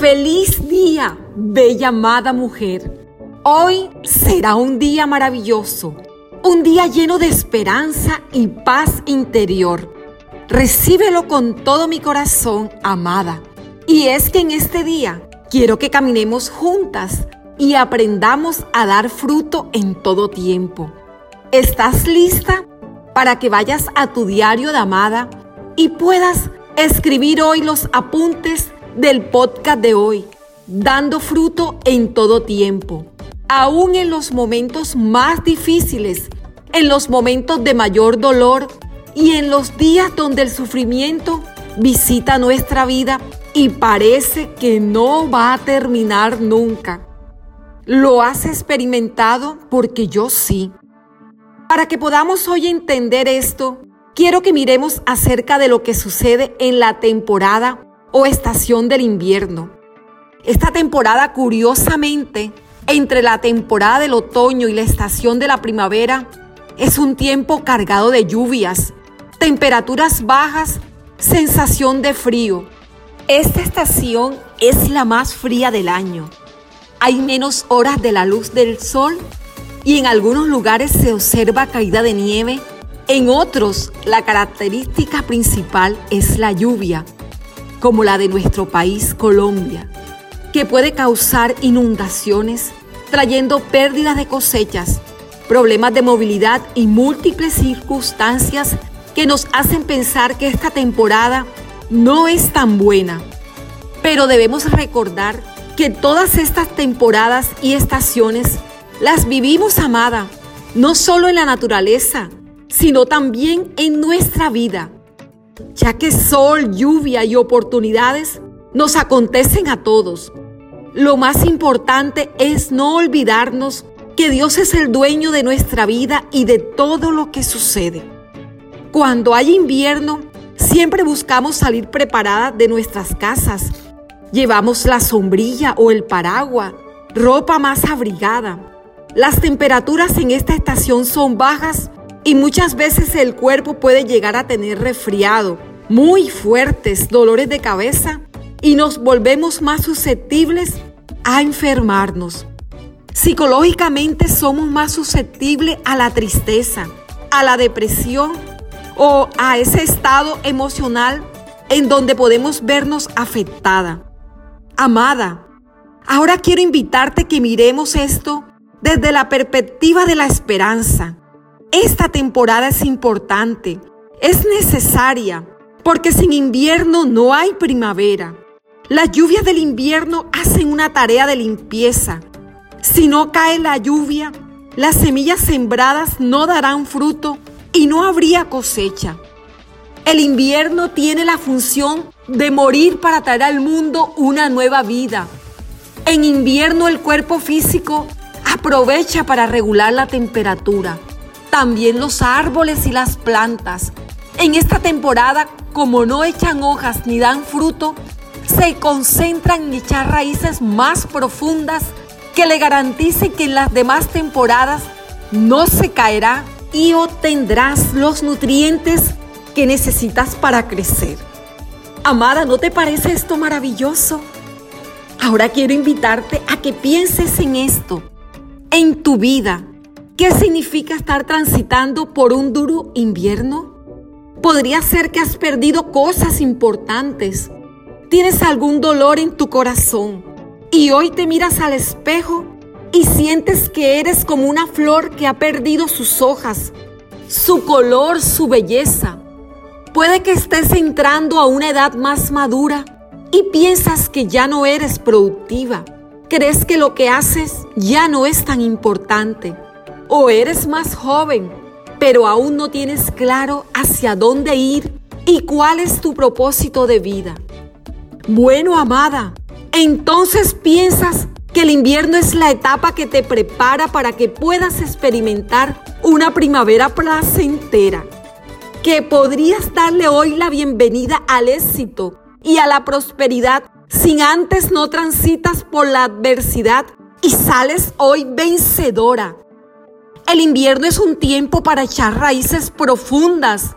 Feliz día, bella amada mujer. Hoy será un día maravilloso, un día lleno de esperanza y paz interior. Recíbelo con todo mi corazón, amada. Y es que en este día quiero que caminemos juntas y aprendamos a dar fruto en todo tiempo. ¿Estás lista para que vayas a tu diario de amada y puedas escribir hoy los apuntes del podcast de hoy, dando fruto en todo tiempo, aún en los momentos más difíciles, en los momentos de mayor dolor y en los días donde el sufrimiento visita nuestra vida y parece que no va a terminar nunca. ¿Lo has experimentado? Porque yo sí. Para que podamos hoy entender esto, quiero que miremos acerca de lo que sucede en la temporada o estación del invierno. Esta temporada, curiosamente, entre la temporada del otoño y la estación de la primavera, es un tiempo cargado de lluvias, temperaturas bajas, sensación de frío. Esta estación es la más fría del año. Hay menos horas de la luz del sol y en algunos lugares se observa caída de nieve. En otros, la característica principal es la lluvia, como la de nuestro país Colombia, que puede causar inundaciones, trayendo pérdidas de cosechas, problemas de movilidad y múltiples circunstancias que nos hacen pensar que esta temporada no es tan buena. Pero debemos recordar que todas estas temporadas y estaciones las vivimos, amada, no solo en la naturaleza, sino también en nuestra vida, ya que sol, lluvia y oportunidades nos acontecen a todos. Lo más importante es no olvidarnos que Dios es el dueño de nuestra vida y de todo lo que sucede. Cuando hay invierno, siempre buscamos salir preparadas de nuestras casas. Llevamos la sombrilla o el paraguas, ropa más abrigada. Las temperaturas en esta estación son bajas y muchas veces el cuerpo puede llegar a tener resfriado, muy fuertes dolores de cabeza y nos volvemos más susceptibles a enfermarnos. Psicológicamente somos más susceptibles a la tristeza, a la depresión o a ese estado emocional en donde podemos vernos afectada. Amada, ahora quiero invitarte que miremos esto desde la perspectiva de la esperanza. Esta temporada es importante, es necesaria, porque sin invierno no hay primavera. Las lluvias del invierno hacen una tarea de limpieza. Si no cae la lluvia, las semillas sembradas no darán fruto y no habría cosecha. El invierno tiene la función de morir para traer al mundo una nueva vida. En invierno el cuerpo físico Aprovecha para regular la temperatura. También los árboles y las plantas. En esta temporada, como no echan hojas ni dan fruto, se concentran en echar raíces más profundas que le garanticen que en las demás temporadas no se caerá y obtendrás los nutrientes que necesitas para crecer. Amada, ¿no te parece esto maravilloso? Ahora quiero invitarte a que pienses en esto en tu vida. ¿Qué significa estar transitando por un duro invierno? Podría ser que has perdido cosas importantes. Tienes algún dolor en tu corazón y hoy te miras al espejo y sientes que eres como una flor que ha perdido sus hojas, su color, su belleza. Puede que estés entrando a una edad más madura y piensas que ya no eres productiva crees que lo que haces ya no es tan importante. O eres más joven, pero aún no tienes claro hacia dónde ir y cuál es tu propósito de vida. Bueno, amada, entonces piensas que el invierno es la etapa que te prepara para que puedas experimentar una primavera placentera, que podrías darle hoy la bienvenida al éxito y a la prosperidad sin antes no transitas por la adversidad y sales hoy vencedora. El invierno es un tiempo para echar raíces profundas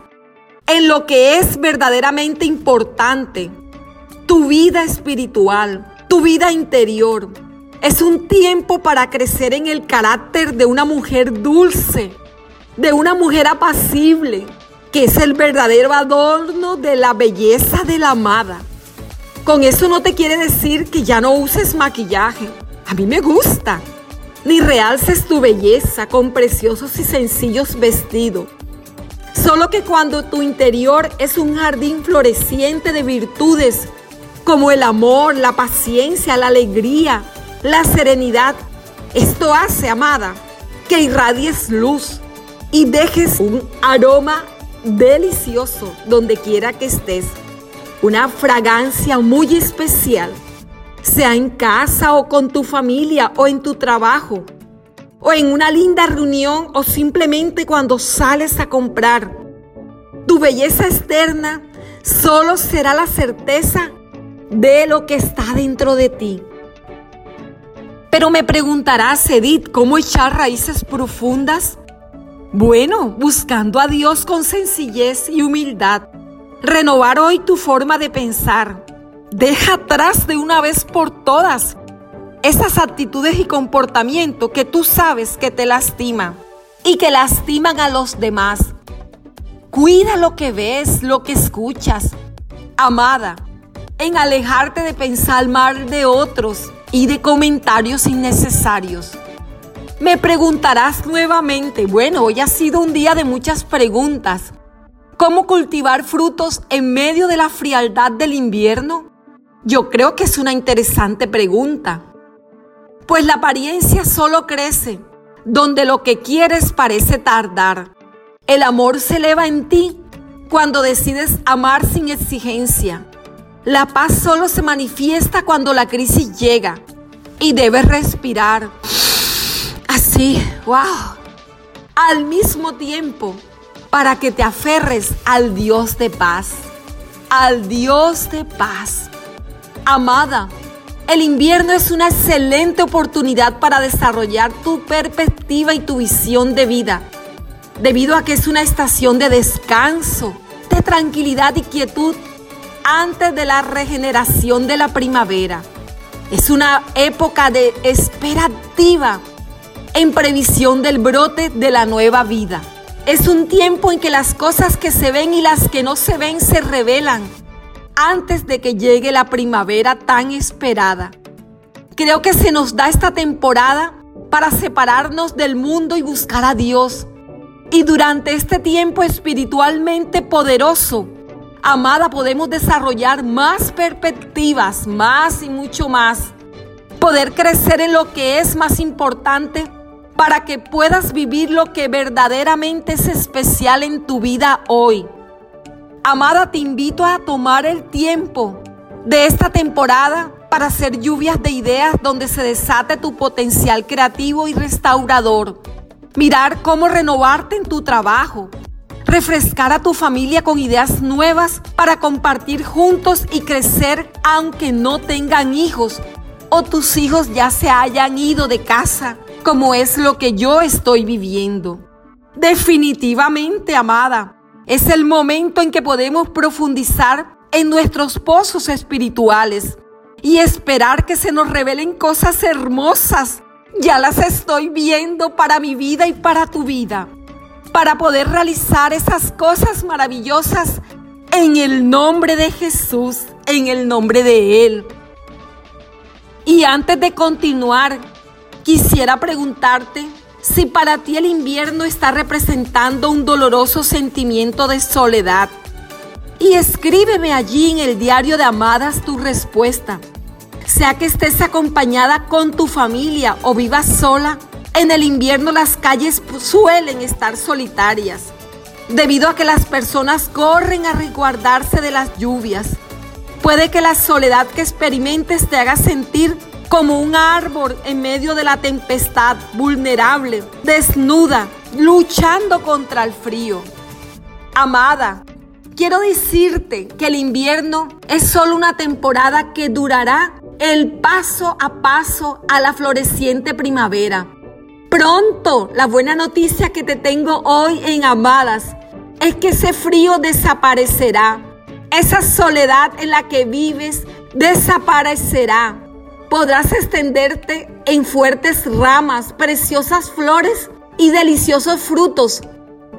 en lo que es verdaderamente importante. tu vida espiritual, tu vida interior. Es un tiempo para crecer en el carácter de una mujer dulce, de una mujer apacible, que es el verdadero adorno de la belleza de la amada. Con eso no te quiere decir que ya no uses maquillaje. A mí me gusta. Ni realces tu belleza con preciosos y sencillos vestidos. Solo que cuando tu interior es un jardín floreciente de virtudes como el amor, la paciencia, la alegría, la serenidad, esto hace, amada, que irradies luz y dejes un aroma delicioso donde quiera que estés. Una fragancia muy especial, sea en casa o con tu familia o en tu trabajo, o en una linda reunión o simplemente cuando sales a comprar. Tu belleza externa solo será la certeza de lo que está dentro de ti. Pero me preguntarás, Edith, ¿cómo echar raíces profundas? Bueno, buscando a Dios con sencillez y humildad. Renovar hoy tu forma de pensar. Deja atrás de una vez por todas esas actitudes y comportamientos que tú sabes que te lastiman y que lastiman a los demás. Cuida lo que ves, lo que escuchas. Amada, en alejarte de pensar mal de otros y de comentarios innecesarios. Me preguntarás nuevamente, bueno, hoy ha sido un día de muchas preguntas. ¿Cómo cultivar frutos en medio de la frialdad del invierno? Yo creo que es una interesante pregunta. Pues la apariencia solo crece donde lo que quieres parece tardar. El amor se eleva en ti cuando decides amar sin exigencia. La paz solo se manifiesta cuando la crisis llega y debes respirar así, wow, al mismo tiempo para que te aferres al Dios de paz, al Dios de paz. Amada, el invierno es una excelente oportunidad para desarrollar tu perspectiva y tu visión de vida, debido a que es una estación de descanso, de tranquilidad y quietud antes de la regeneración de la primavera. Es una época de espera activa en previsión del brote de la nueva vida. Es un tiempo en que las cosas que se ven y las que no se ven se revelan antes de que llegue la primavera tan esperada. Creo que se nos da esta temporada para separarnos del mundo y buscar a Dios. Y durante este tiempo espiritualmente poderoso, amada, podemos desarrollar más perspectivas, más y mucho más. Poder crecer en lo que es más importante para que puedas vivir lo que verdaderamente es especial en tu vida hoy. Amada, te invito a tomar el tiempo de esta temporada para hacer lluvias de ideas donde se desate tu potencial creativo y restaurador. Mirar cómo renovarte en tu trabajo, refrescar a tu familia con ideas nuevas para compartir juntos y crecer aunque no tengan hijos o tus hijos ya se hayan ido de casa, como es lo que yo estoy viviendo. Definitivamente, amada, es el momento en que podemos profundizar en nuestros pozos espirituales y esperar que se nos revelen cosas hermosas. Ya las estoy viendo para mi vida y para tu vida para poder realizar esas cosas maravillosas en el nombre de Jesús, en el nombre de Él. Y antes de continuar, quisiera preguntarte si para ti el invierno está representando un doloroso sentimiento de soledad. Y escríbeme allí en el diario de Amadas tu respuesta. Sea que estés acompañada con tu familia o vivas sola, en el invierno las calles suelen estar solitarias, debido a que las personas corren a resguardarse de las lluvias. Puede que la soledad que experimentes te haga sentir como un árbol en medio de la tempestad, vulnerable, desnuda, luchando contra el frío. Amada, quiero decirte que el invierno es solo una temporada que durará el paso a paso a la floreciente primavera. Pronto, la buena noticia que te tengo hoy en Amadas es que ese frío desaparecerá. Esa soledad en la que vives desaparecerá. Podrás extenderte en fuertes ramas, preciosas flores y deliciosos frutos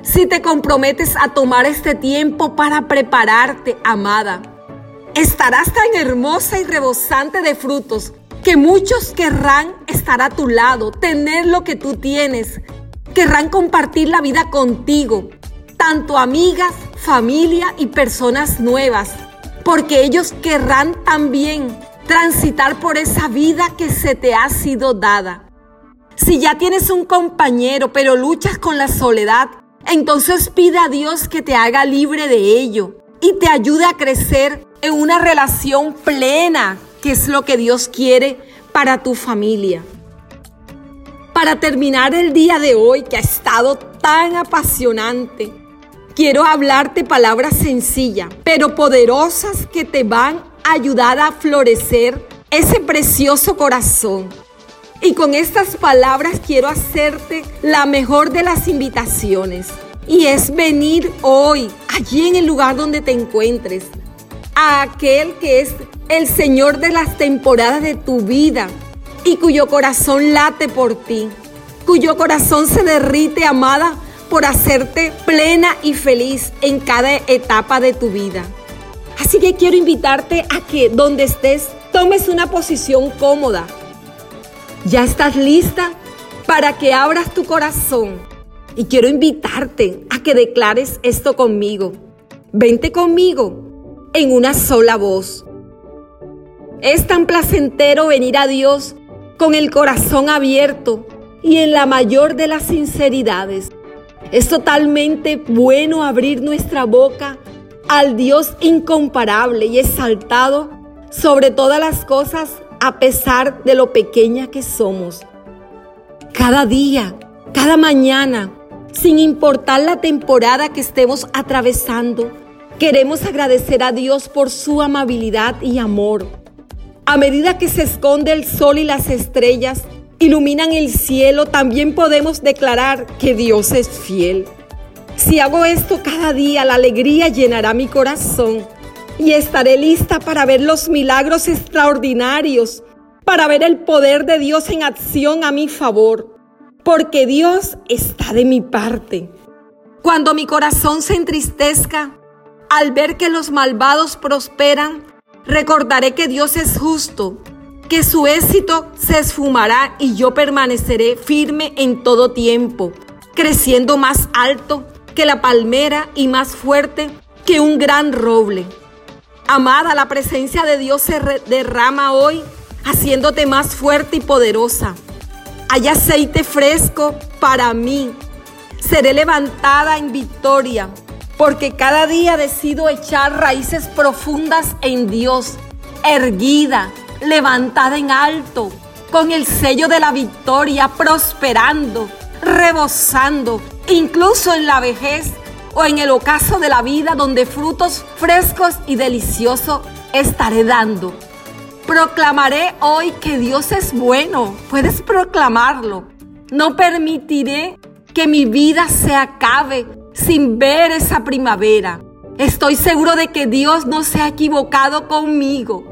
si te comprometes a tomar este tiempo para prepararte, amada. Estarás tan hermosa y rebosante de frutos que muchos querrán estar a tu lado, tener lo que tú tienes, querrán compartir la vida contigo, tanto amigas, familia y personas nuevas, porque ellos querrán también transitar por esa vida que se te ha sido dada. Si ya tienes un compañero pero luchas con la soledad, entonces pide a Dios que te haga libre de ello y te ayude a crecer en una relación plena, que es lo que Dios quiere para tu familia. Para terminar el día de hoy, que ha estado tan apasionante, quiero hablarte palabras sencillas, pero poderosas que te van ayudar a florecer ese precioso corazón. Y con estas palabras quiero hacerte la mejor de las invitaciones. Y es venir hoy, allí en el lugar donde te encuentres, a aquel que es el Señor de las temporadas de tu vida y cuyo corazón late por ti, cuyo corazón se derrite, amada, por hacerte plena y feliz en cada etapa de tu vida. Así que quiero invitarte a que donde estés tomes una posición cómoda ¿Ya estás lista para que abras tu corazón? Y quiero invitarte a que declares esto conmigo. Vente conmigo en una sola voz. Es tan placentero venir a Dios con el corazón abierto y en la mayor de las sinceridades. Es totalmente bueno abrir nuestra boca al Dios incomparable y exaltado sobre todas las cosas a pesar de lo pequeña que somos. Cada día, cada mañana, sin importar la temporada que estemos atravesando, queremos agradecer a Dios por su amabilidad y amor. A medida que se esconde el sol y las estrellas iluminan el cielo, también podemos declarar que Dios es fiel. Si hago esto cada día, la alegría llenará mi corazón y estaré lista para ver los milagros extraordinarios, para ver el poder de Dios en acción a mi favor, porque Dios está de mi parte. Cuando mi corazón se entristezca al ver que los malvados prosperan, recordaré que Dios es justo, que su éxito se esfumará y yo permaneceré firme en todo tiempo, creciendo más alto que la palmera y más fuerte que un gran roble. Amada, la presencia de Dios se derrama hoy, haciéndote más fuerte y poderosa. Hay aceite fresco para mí. Seré levantada en victoria, porque cada día decido echar raíces profundas en Dios, erguida, levantada en alto, con el sello de la victoria, prosperando, rebosando, incluso en la vejez o en el ocaso de la vida donde frutos frescos y deliciosos estaré dando. Proclamaré hoy que Dios es bueno. Puedes proclamarlo. No permitiré que mi vida se acabe sin ver esa primavera. Estoy seguro de que Dios no se ha equivocado conmigo.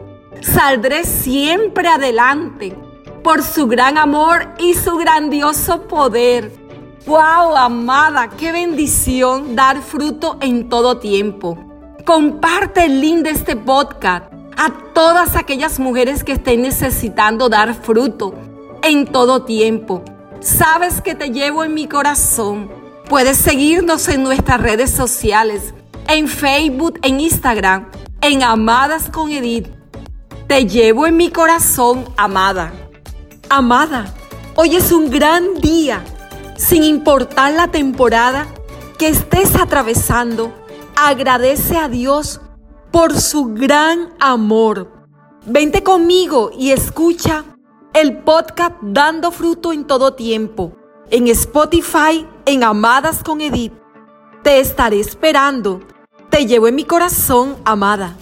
Saldré siempre adelante por su gran amor y su grandioso poder. ¡Wow, amada! ¡Qué bendición dar fruto en todo tiempo! Comparte el link de este podcast a todas aquellas mujeres que estén necesitando dar fruto en todo tiempo. Sabes que te llevo en mi corazón. Puedes seguirnos en nuestras redes sociales, en Facebook, en Instagram, en Amadas con Edith. Te llevo en mi corazón, amada. Amada, hoy es un gran día sin importar la temporada que estés atravesando, agradece a Dios por su gran amor. Vente conmigo y escucha el podcast Dando Fruto en todo tiempo, en Spotify, en Amadas con Edith. Te estaré esperando. Te llevo en mi corazón, amada.